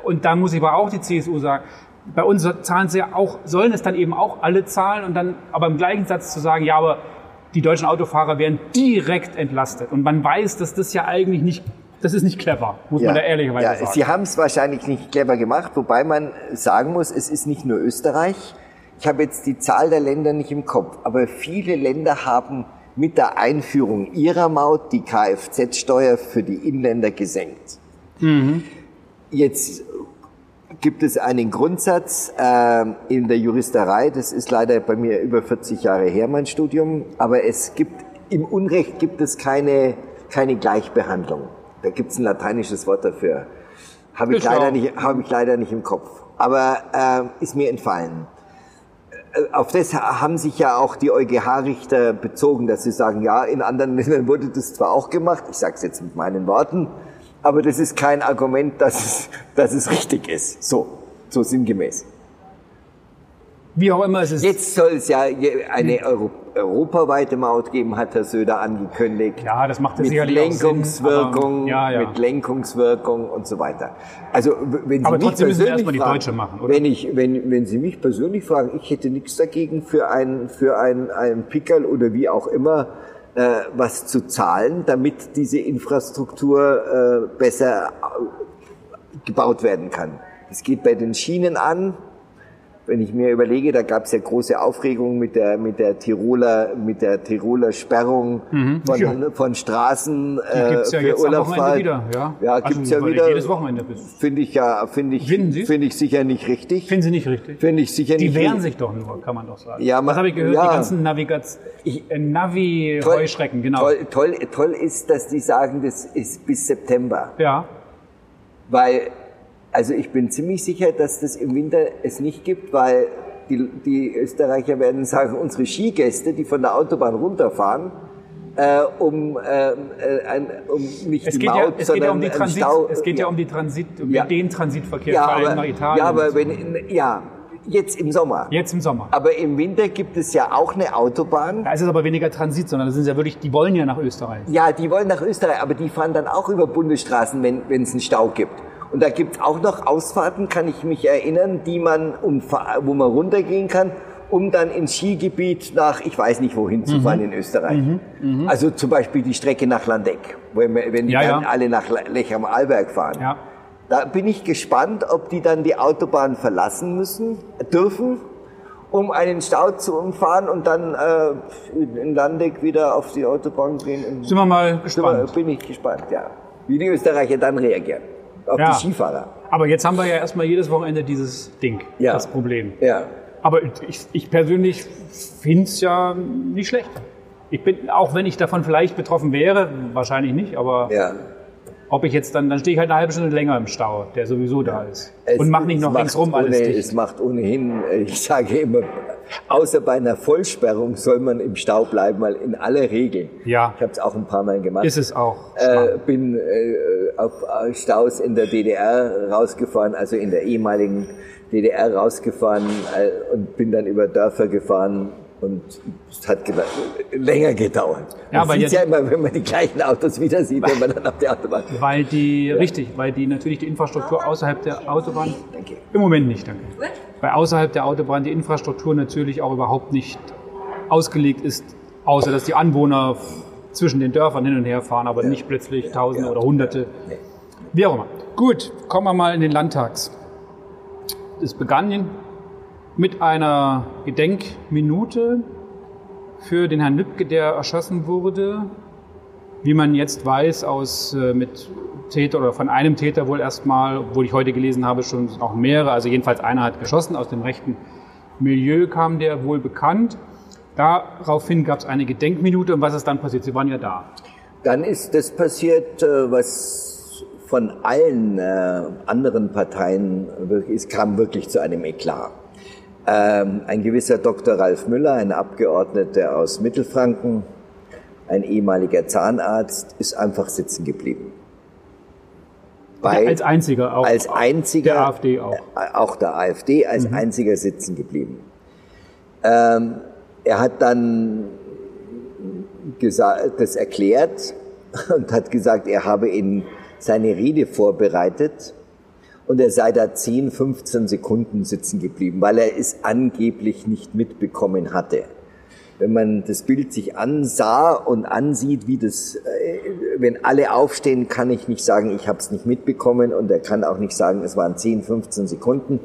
und dann muss ich aber auch die CSU sagen, bei uns zahlen sie ja auch, sollen es dann eben auch alle zahlen und dann, aber im gleichen Satz zu sagen, ja, aber die deutschen Autofahrer werden direkt entlastet. Und man weiß, dass das ja eigentlich nicht, das ist nicht clever, muss man da ehrlicherweise ja, sagen. Sie haben es wahrscheinlich nicht clever gemacht, wobei man sagen muss, es ist nicht nur Österreich. Ich habe jetzt die Zahl der Länder nicht im Kopf, aber viele Länder haben mit der Einführung ihrer Maut die Kfz-Steuer für die Inländer gesenkt. Jetzt gibt es einen Grundsatz äh, in der Juristerei, das ist leider bei mir über 40 Jahre her, mein Studium, aber es gibt, im Unrecht gibt es keine, keine Gleichbehandlung. Da gibt es ein lateinisches Wort dafür. Habe ich, Ist leider auch- nicht, habe ich leider nicht im Kopf. Aber äh, ist mir entfallen. Äh, Auf das haben sich ja auch die EuGH-Richter bezogen, dass sie sagen, ja, in anderen Ländern wurde das zwar auch gemacht, ich sage es jetzt mit meinen Worten, aber das ist kein Argument, dass es, dass es richtig ist. So, so sinngemäß. Wie auch immer, es ist Jetzt soll es ja eine Euro europaweite Maut geben, hat Herr Söder angekündigt. Ja, das macht ja mit sicherlich auch Sinn, Lenkungswirkung, aber- ja, ja. mit Lenkungswirkung und so weiter. Also wenn Sie Aber mich trotzdem müssen wir persönlich erstmal die fragen, Deutsche machen, oder? Wenn ich, wenn, wenn Sie mich persönlich fragen, ich hätte nichts dagegen für ein für ein ein Pickerl oder wie auch immer äh, was zu zahlen, damit diese Infrastruktur äh, besser äh, gebaut werden kann. Es geht bei den Schienen an. Wenn ich mir überlege, da gab es ja große Aufregung mit der mit der Tiroler mit der Tiroler Sperrung von, Ja. von Straßen Die äh, gibt's ja für jetzt Urlaubsfahrt. Wieder. Ja, Ja, Also gibt's ja wieder. Jedes Wochenende. bis- Finde ich ja, finde ich, finde ich sicher nicht richtig. Finden Sie nicht richtig? Finde ich sicher Die nicht wehren richtig. sich doch nur, kann man doch sagen. Ja, man- habe ich gehört? ja. Die ganzen Navigats Ich- äh, Navi-Heuschrecken, genau. Toll, toll, toll ist, dass die sagen, das ist bis September. Ja, Weil, also ich bin ziemlich sicher, dass das im Winter es nicht gibt, weil die, die Österreicher werden sagen, unsere Skigäste, die von der Autobahn runterfahren, äh, um, ähm, äh, ein, um nicht es die geht, Maut, ja, es geht sondern ja um die Transit, Stau. es geht ja, um die Transit, um Ja. den Transitverkehr ja, vor allem aber, nach Italien. ja, aber so. wenn, ja, jetzt im Sommer. Jetzt im Sommer. Aber im Winter gibt es ja auch eine Autobahn. Da ist es aber weniger Transit, sondern das sind ja wirklich, die wollen ja nach Österreich. Ja, die wollen nach Österreich, aber die fahren dann auch über Bundesstraßen, wenn wenn es einen Stau gibt. Und da gibt's auch noch Ausfahrten, kann ich mich erinnern, die man umfa- wo man runtergehen kann, um dann ins Skigebiet nach, ich weiß nicht wohin zu fahren in Österreich. Also zum Beispiel die Strecke nach Landeck, wenn, wenn die Ja, dann ja. alle nach Le- Lech am Arlberg fahren. Ja. Da bin ich gespannt, ob die dann die Autobahn verlassen müssen, dürfen, um einen Stau zu umfahren und dann äh, in- Landeck wieder auf die Autobahn gehen. Sind wir mal gespannt. bin ich gespannt, ja. Wie die Österreicher dann reagieren. Auf Ja. die Skifahrer. Aber jetzt haben wir ja erstmal jedes Wochenende dieses Ding, Ja. das Problem. Ja. Aber ich, ich persönlich finde es ja nicht schlecht. Ich bin, auch wenn ich davon vielleicht betroffen wäre, wahrscheinlich nicht, aber Ja. Ob ich jetzt dann, dann stehe ich halt eine halbe Stunde länger im Stau, der sowieso da ist. Es- und mach nicht noch ringsrum alles ohne, dicht. Es macht ohnehin, ich sage immer, außer bei einer Vollsperrung soll man im Stau bleiben, weil in aller Regel. Ja. Ich habe es auch ein paar Mal gemacht. Ist es auch. äh, bin äh, auf äh, Staus in der DDR rausgefahren, also in der ehemaligen DDR rausgefahren äh, und bin dann über Dörfer gefahren und es hat länger gedauert. Ja, man sieht ja ja immer, wenn man die gleichen Autos wieder sieht, wenn man dann auf der Autobahn Weil die, richtig, weil die natürlich die Infrastruktur außerhalb der Autobahn, Danke. im Moment nicht, danke. Weil außerhalb der Autobahn die Infrastruktur natürlich auch überhaupt nicht ausgelegt ist, außer dass die Anwohner zwischen den Dörfern hin und her fahren, aber nicht plötzlich Tausende oder Hunderte. Wie auch immer. Gut, kommen wir mal in den Landtags. Es begann mit einer Gedenkminute für den Herrn Lübcke, der erschossen wurde wie man jetzt weiß, aus äh, mit Täter oder von einem Täter wohl erstmal, obwohl ich heute gelesen habe, schon auch mehrere, also jedenfalls einer hat geschossen, aus dem rechten Milieu kam der wohl bekannt. Daraufhin gab es eine Gedenkminute und was ist dann passiert? Sie waren ja da. Dann ist das passiert, äh, was von allen äh, anderen Parteien es kam wirklich zu einem Eklat. Ähm, ein gewisser Dr. Ralf Müller, ein Abgeordneter aus Mittelfranken, ein ehemaliger Zahnarzt, ist einfach sitzen geblieben. bei, als einziger auch. als einziger, der AfD auch. äh, auch der AfD, als Mhm. einziger sitzen geblieben. Ähm, er hat dann gesa- das erklärt und hat gesagt, er habe in seine Rede vorbereitet und er sei da 10, 15 Sekunden sitzen geblieben, weil er es angeblich nicht mitbekommen hatte. Wenn man das Bild sich ansah und ansieht, wie das, äh, wenn alle aufstehen, kann ich nicht sagen, ich habe es nicht mitbekommen und er kann auch nicht sagen, es waren 10, 15 Sekunden.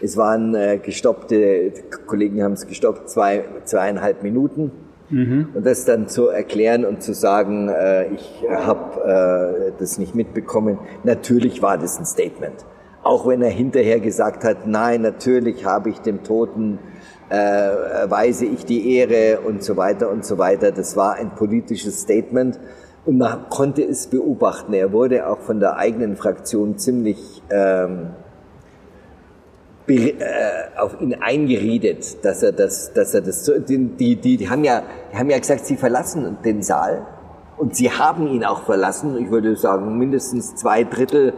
Es waren äh, gestoppte, Kollegen haben es gestoppt, zwei, zweieinhalb Minuten. Und das dann zu erklären und zu sagen, äh, ich habe äh, das nicht mitbekommen, natürlich war das ein Statement. Auch wenn er hinterher gesagt hat, nein, natürlich habe ich dem Toten, äh, erweise ich die Ehre und so weiter und so weiter. Das war ein politisches Statement und man konnte es beobachten. Er wurde auch von der eigenen Fraktion ziemlich ähm, äh, auf ihn eingeredet, dass er das, dass er das, die, die, die haben ja, die haben ja gesagt, sie verlassen den Saal und sie haben ihn auch verlassen. Ich würde sagen, mindestens zwei Drittel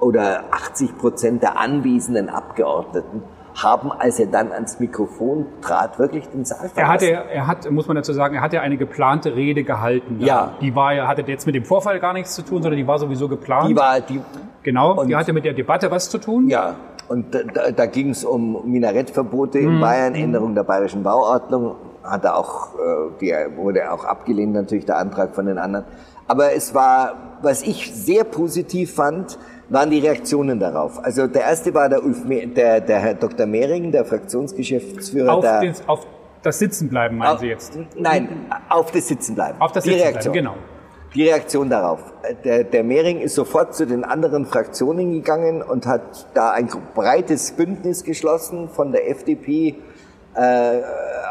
oder 80 Prozent der anwesenden Abgeordneten haben, als er dann ans Mikrofon trat, wirklich den Saal verlassen. Er hatte, er hat, muss man dazu sagen, er hat ja eine geplante Rede gehalten. Ja. Die war ja, hatte jetzt mit dem Vorfall gar nichts zu tun, sondern die war sowieso geplant. die war, die, genau, und- die hatte mit der Debatte was zu tun. Ja, und da, da, ging es um Minarettverbote in Bayern, Änderung der bayerischen Bauordnung. Hat auch, äh, die wurde auch abgelehnt, natürlich der Antrag von den anderen. Aber es war, was ich sehr positiv fand, waren die Reaktionen darauf. Also der erste war der, Ulf, der, der Herr Dr. Mehring, der Fraktionsgeschäftsführer Auf, der. den, auf das Sitzenbleiben meinen Sie jetzt? Nein, auf das Sitzenbleiben. Auf das die Sitzenbleiben, Reaktion. genau. Die Reaktion darauf. Der, der Mehring ist sofort zu den anderen Fraktionen gegangen und hat da ein breites Bündnis geschlossen von der FDP äh,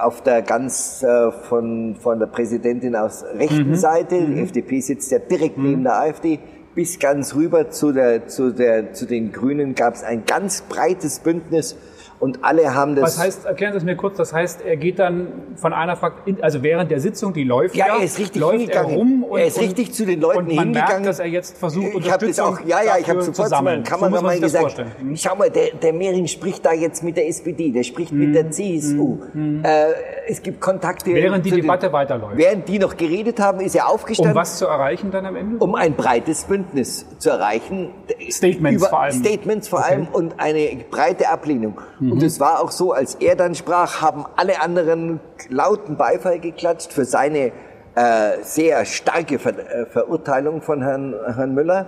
auf der ganz äh, von, von der Präsidentin aus rechten Seite. Die FDP sitzt ja direkt neben der AfD. Bis ganz rüber zu, der, zu, der, zu den Grünen gab es ein ganz breites Bündnis und alle haben das. Was heißt, erklären Sie es mir kurz, das heißt, er geht dann von einer Fraktion, also während der Sitzung, die läuft Ja, ja, er ist richtig läuft er rum und, Er ist richtig zu den Leuten und man hingegangen. merkt, dass er jetzt versucht, Ich habe das auch, ja, ja, ich habe sofort zu meinem So Kameramann das gesagt, vorstellen. Mhm. schau mal, der, der Mehring spricht da jetzt mit der SPD, der spricht mit der CSU. Äh, es gibt Kontakte. Mhm. Während die zu den- Debatte weiterläuft. Während die noch geredet haben, ist er Um aufgestanden, was zu erreichen dann am Ende? um ein breites Bündnis zu erreichen. Statements vor allem. Statements vor allem und eine breite Ablehnung. Mhm. Und es war auch so, als er dann sprach, haben alle anderen lauten Beifall geklatscht für seine äh, sehr starke Ver äh, Verurteilung von Herrn, Herrn Müller.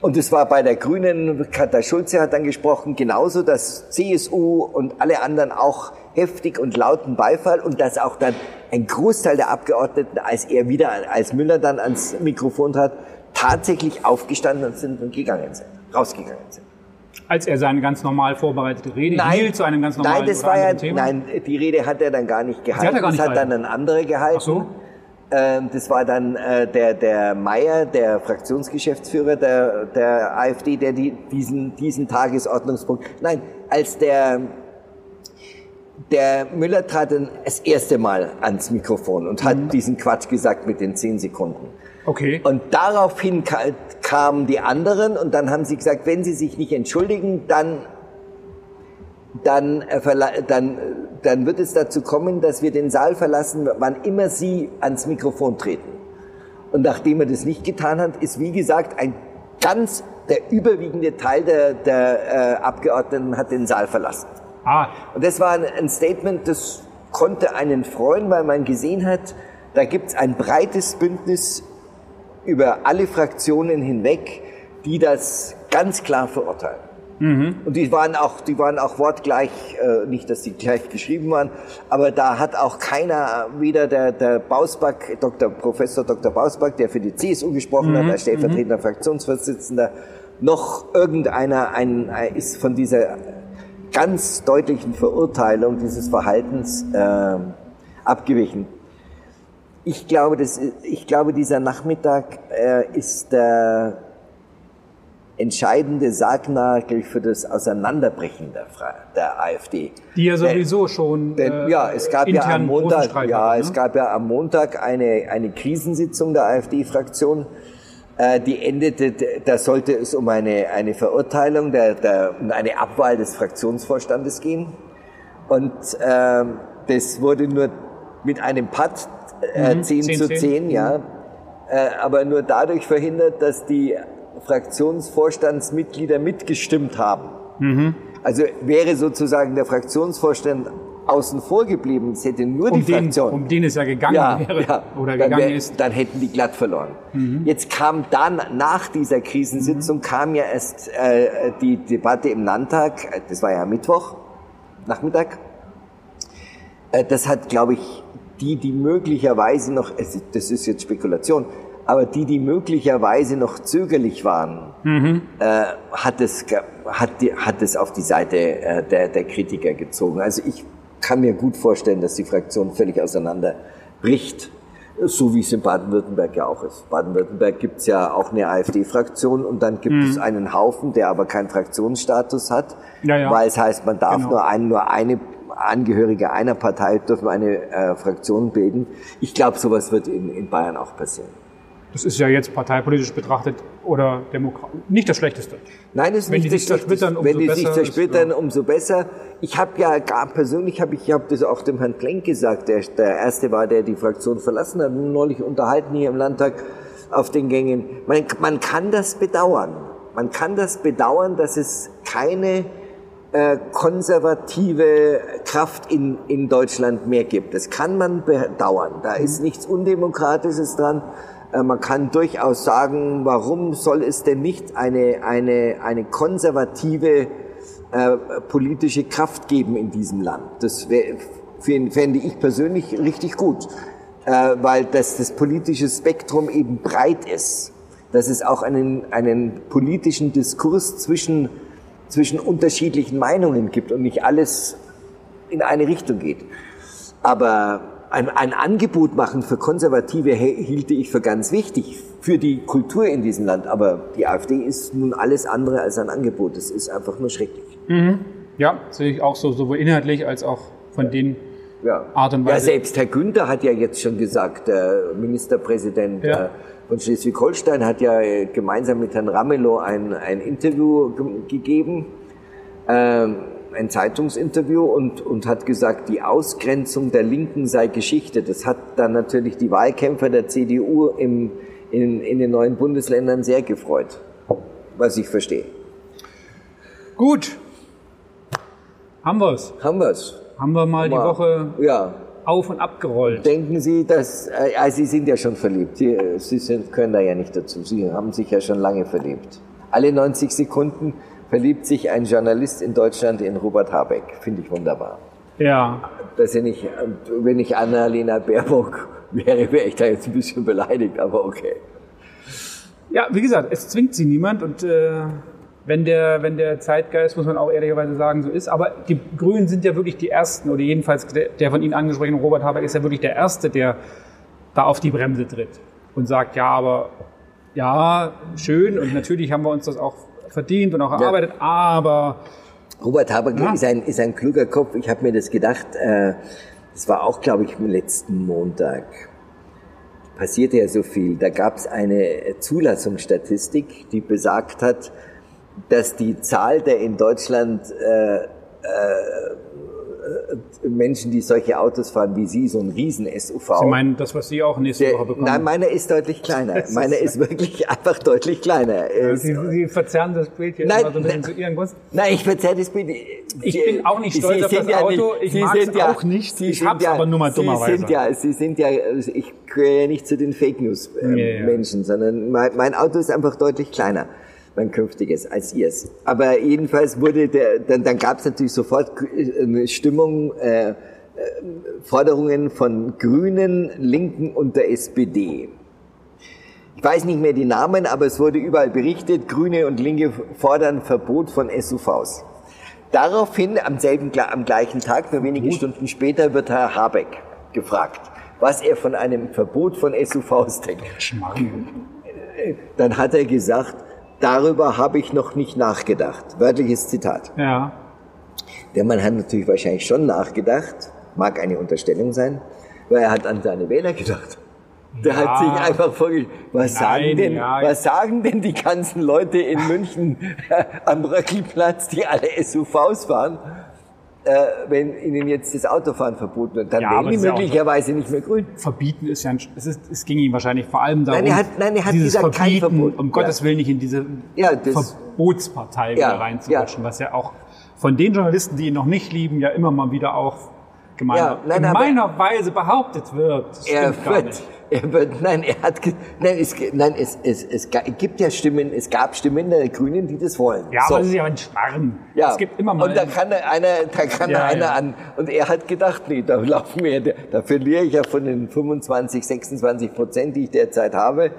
Und es war bei der Grünen, Katha Schulze hat dann gesprochen, genauso, dass CSU und alle anderen auch heftig und lauten Beifall und dass auch dann ein Großteil der Abgeordneten, als er wieder, als Müller dann ans Mikrofon trat, tatsächlich aufgestanden sind und gegangen sind, rausgegangen sind. Als er seine ganz normal vorbereitete Rede hielt zu einem ganz normalen nein, das war ja, Thema? nein, die Rede hat er dann gar nicht gehalten. hat er gar nicht das hat dann gehalten. ein anderer gehalten. Ach so. Ähm, das war dann äh, der, der Meier, der Fraktionsgeschäftsführer der, der AfD, der die, diesen, diesen Tagesordnungspunkt, nein, als der, der Müller trat dann das erste Mal ans Mikrofon und Mhm. hat diesen Quatsch gesagt mit den zehn Sekunden. Okay. Und daraufhin ka kamen die anderen und dann haben sie gesagt, wenn sie sich nicht entschuldigen, dann, dann, äh, dann, dann wird es dazu kommen, dass wir den Saal verlassen, wann immer sie ans Mikrofon treten. Und nachdem er das nicht getan hat, ist wie gesagt ein ganz, der überwiegende Teil der, der äh, Abgeordneten hat den Saal verlassen. Ah, Und das war ein Statement, das konnte einen freuen, weil man gesehen hat, da gibt es ein breites Bündnis über alle Fraktionen hinweg, die das ganz klar verurteilen. Und die waren auch, die waren auch wortgleich, äh, nicht, dass die gleich geschrieben waren, aber da hat auch keiner, weder der, der Bausback, Dr. Professor Dr. Bausback, der für die CSU gesprochen hat, als stellvertretender Fraktionsvorsitzender, noch irgendeiner ein, ein, ist von dieser ganz deutlichen Verurteilung dieses Verhaltens ähm, abgewichen. Ich glaube, das, ich glaube, dieser Nachmittag äh, ist der entscheidende Sargnagel für das Auseinanderbrechen der, der AfD. die ja Denn- sowieso schon denn, äh, ja, es gab ja intern am Montag, ja, hatten, es ne? gab ja am Montag eine, eine Krisensitzung der AfD-Fraktion. Äh, die endete, da sollte es um eine, eine Verurteilung, der, der, um eine Abwahl des Fraktionsvorstandes gehen. Und äh, das wurde nur mit einem Patt äh, mhm, 10, 10 zu 10, 10 ja. Mhm. Äh, aber nur dadurch verhindert, dass die Fraktionsvorstandsmitglieder mitgestimmt haben. Mhm. Also wäre sozusagen der Fraktionsvorstand außen vor geblieben, es hätte nur um die den, Fraktion. Um den es ja gegangen ja, wäre ja, oder gegangen wär, ist. Dann hätten die glatt verloren. Mhm. Jetzt kam dann, nach dieser Krisensitzung, mhm. kam ja erst äh, die Debatte im Landtag, das war ja Mittwoch, Nachmittag. Äh, das hat, glaube ich, die, die möglicherweise noch, das ist jetzt Spekulation, aber die, die möglicherweise noch zögerlich waren, mhm. äh, hat, es, hat, die, hat es auf die Seite äh, der, der Kritiker gezogen. Also ich kann mir gut vorstellen, dass die Fraktion völlig auseinanderbricht, so wie es in Baden-Württemberg ja auch ist. Baden-Württemberg gibt es ja auch eine AfD-Fraktion und dann gibt mhm. es einen Haufen, der aber keinen Fraktionsstatus hat, ja, ja. weil es heißt, man darf genau. nur, ein, nur eine Angehörige einer Partei dürfen eine äh, Fraktion bilden. Ich glaube, sowas wird in, in Bayern auch passieren. Das ist ja jetzt parteipolitisch betrachtet oder Demokrat nicht das Schlechteste. Nein, es ist wenn nicht die sich zersplittern, umso Wenn die sich zersplittern, umso besser. Ich habe ja gar persönlich, habe ich, ich habe das auch dem Herrn Klenk gesagt, der der erste war, der die Fraktion verlassen hat, neulich unterhalten hier im Landtag auf den Gängen. Man, man kann das bedauern. Man kann das bedauern, dass es keine äh, konservative Kraft in, in Deutschland mehr gibt. Das kann man bedauern. Da ist nichts Undemokratisches dran. Äh, man kann durchaus sagen, warum soll es denn nicht eine, eine, eine konservative äh, politische Kraft geben in diesem Land? Das wär, fände ich persönlich richtig gut, äh, weil das, das politische Spektrum eben breit ist, dass es auch einen, einen politischen Diskurs zwischen, zwischen unterschiedlichen Meinungen gibt und nicht alles in eine Richtung geht. Aber ein, ein Angebot machen für Konservative hielte ich für ganz wichtig für die Kultur in diesem Land. Aber die AfD ist nun alles andere als ein Angebot. Das ist einfach nur schrecklich. Mhm. Ja, sehe ich auch so, sowohl inhaltlich als auch von den ja. Art und Weise. Ja, selbst Herr Günther hat ja jetzt schon gesagt, der Ministerpräsident ja. Äh, von Schleswig-Holstein hat ja äh, gemeinsam mit Herrn Ramelow ein, ein Interview gegeben. Ähm, ein Zeitungsinterview und, und hat gesagt, die Ausgrenzung der Linken sei Geschichte. Das hat dann natürlich die Wahlkämpfer der CDU im, in, in den neuen Bundesländern sehr gefreut, was ich verstehe. Gut. Haben wir's. Haben wir's. Haben wir mal, mal die Woche ja. Auf und abgerollt. Denken Sie, dass, äh, also Sie sind ja schon verliebt. Sie, Sie sind, können da ja nicht dazu. Sie haben sich ja schon lange verliebt. Alle 90 Sekunden verliebt sich ein Journalist in Deutschland in Robert Habeck. Finde ich wunderbar. Ja. Dass er nicht, wenn ich Annalena Baerbock wäre, wäre ich da jetzt ein bisschen beleidigt, aber okay. Ja, wie gesagt, es zwingt sie niemand und äh, wenn der, wenn der Zeitgeist, muss man auch ehrlicherweise sagen, so ist. Aber die Grünen sind ja wirklich die Ersten, oder jedenfalls der, der von Ihnen angesprochene Robert Habeck ist ja wirklich der Erste, der da auf die Bremse tritt und sagt, ja, aber ja, schön und natürlich haben wir uns das auch verdient und auch erarbeitet, ja. aber... Robert Habeck ja. ist, ein, ist ein kluger Kopf. Ich habe mir das gedacht, äh, das war auch, glaube ich, am letzten Montag. Passierte ja so viel. Da gab es eine Zulassungsstatistik, die besagt hat, dass die Zahl der in Deutschland äh, äh, Menschen, die solche Autos fahren wie Sie, so ein riesen SUV. Sie meinen das, was Sie auch nächste der, Woche bekommen? Nein, meiner ist deutlich kleiner. meiner ist wirklich einfach deutlich kleiner. Sie, Sie, verzerren das Bild hier nein, immer so ein bisschen zu Ihren Gunsten. Nein, ich verzerre das Bild. Ich bin auch nicht stolz Sie auf das ja Auto. Nicht, ich mag es ja, auch nicht. Sie ich hab's ja, aber nur mal dummerweise. Sie sind ja, Sie sind ja, ich gehöre ja nicht zu den Fake News äh, Menschen, sondern mein, mein Auto ist einfach deutlich kleiner mein künftiges als ihrs. Aber jedenfalls wurde der, dann, dann gab es natürlich sofort eine Stimmung, äh, äh, Forderungen von Grünen, Linken und der SPD. Ich weiß nicht mehr die Namen, aber es wurde überall berichtet, Grüne und Linke fordern Verbot von SUVs. Daraufhin, am selben, am gleichen Tag, nur wenige Stunden später, wird Herr Habeck gefragt, was er von einem Verbot von SUVs denkt. Dann hat er gesagt, Darüber habe ich noch nicht nachgedacht. Wörtliches Zitat. Ja. Der Mann hat natürlich wahrscheinlich schon nachgedacht, mag eine Unterstellung sein, weil er hat an seine Wähler gedacht. Der Ja. hat sich einfach vorgestellt, was Nein, sagen denn, ja. was sagen denn die ganzen Leute in München am Röckelplatz, die alle SUVs fahren, äh, wenn ihnen jetzt das Autofahren verboten wird? Dann Ja, aber die möglicherweise nicht mehr grün. Verbieten ist ja ein, es, ist, es ging ihm wahrscheinlich vor allem darum, Nein, er hat- nein, er hat dieses gesagt, kein Verbieten, Verbot. um. Gottes Willen nicht in diese Ja, das- Verbotspartei wieder reinzurutschen, was ja auch von den Journalisten, die ihn noch nicht lieben, ja immer mal wieder auch gemeiner, Ja, nein, gemeiner Weise behauptet wird. Er wird, er wird, nein, er hat, nein, es, nein, es, es, es ga- gibt ja Stimmen, es gab Stimmen der Grünen, die das wollen. Ja, So. aber das ist ja ein Schmarrn. Ja. Es gibt immer mal. Und da kann einer, da kann Ja, einer ja. an. Und er hat gedacht, nee, da laufen wir, da verliere ich ja von den 25, 26 Prozent, die ich derzeit habe,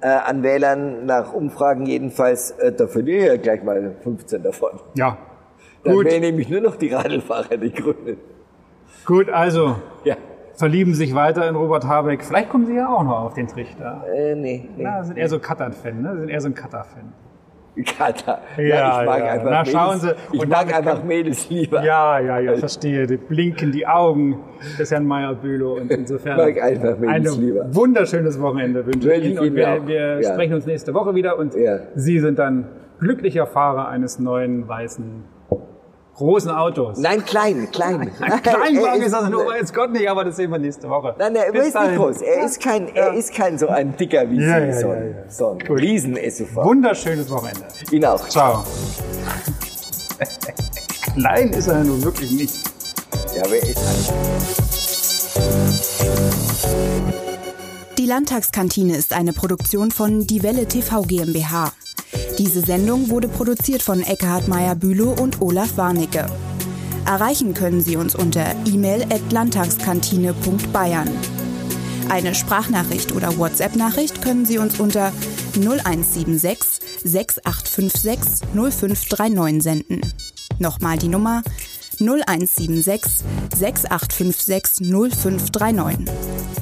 äh, an Wählern nach Umfragen jedenfalls, äh, da verliere ich ja gleich mal 15 davon. ja. Dann Gut, wären nämlich nur noch die Radlfahrer, die Grünen. Gut, also Ja. verlieben sich weiter in Robert Habeck. Vielleicht kommen Sie ja auch noch auf den Trichter. Äh, nee, nee. Ja, sind eher so Cutter-Fan, ne? Sind eher so ein Cutter-Fan. Kater. Ja, ich mag ja. einfach Na, Mädels. schauen Sie. Ich Und mag einfach kann- Mädels lieber. Ja, ja, ja, verstehe. Die blinken die Augen des Herrn Meyer-Bülow und insofern Mag einfach ein Mädels lieber. wunderschönes Wochenende wünsche ich ich Ihnen. Und wir, wir Ja. sprechen uns nächste Woche wieder und Ja. Sie sind dann glücklicher Fahrer eines neuen weißen großen Autos. Nein, klein, klein. Ein Kleinwagen Er ist das nur, weiß Gott nicht, aber das sehen wir nächste Woche. Nein, er Bis ist dahin. nicht groß. Er ist kein, er ist kein so ein dicker wie Ja, Sie, ja, so ja, ein, ja. so ein Gut. Riesen-SUV. Wunderschönes Wochenende. Ihn auch. Ciao. Klein ist er nun wirklich nicht. Ja, wer ist Die Landtagskantine ist eine Produktion von Die Welle TV GmbH. Diese Sendung wurde produziert von Eckhard Meyer-Bülow und Olaf Warnecke. Erreichen können Sie uns unter e-mail at landtagskantine.bayern. Eine Sprachnachricht oder WhatsApp-Nachricht können Sie uns unter 0176 6856 0539 senden. Nochmal die Nummer 0176 6856 0539.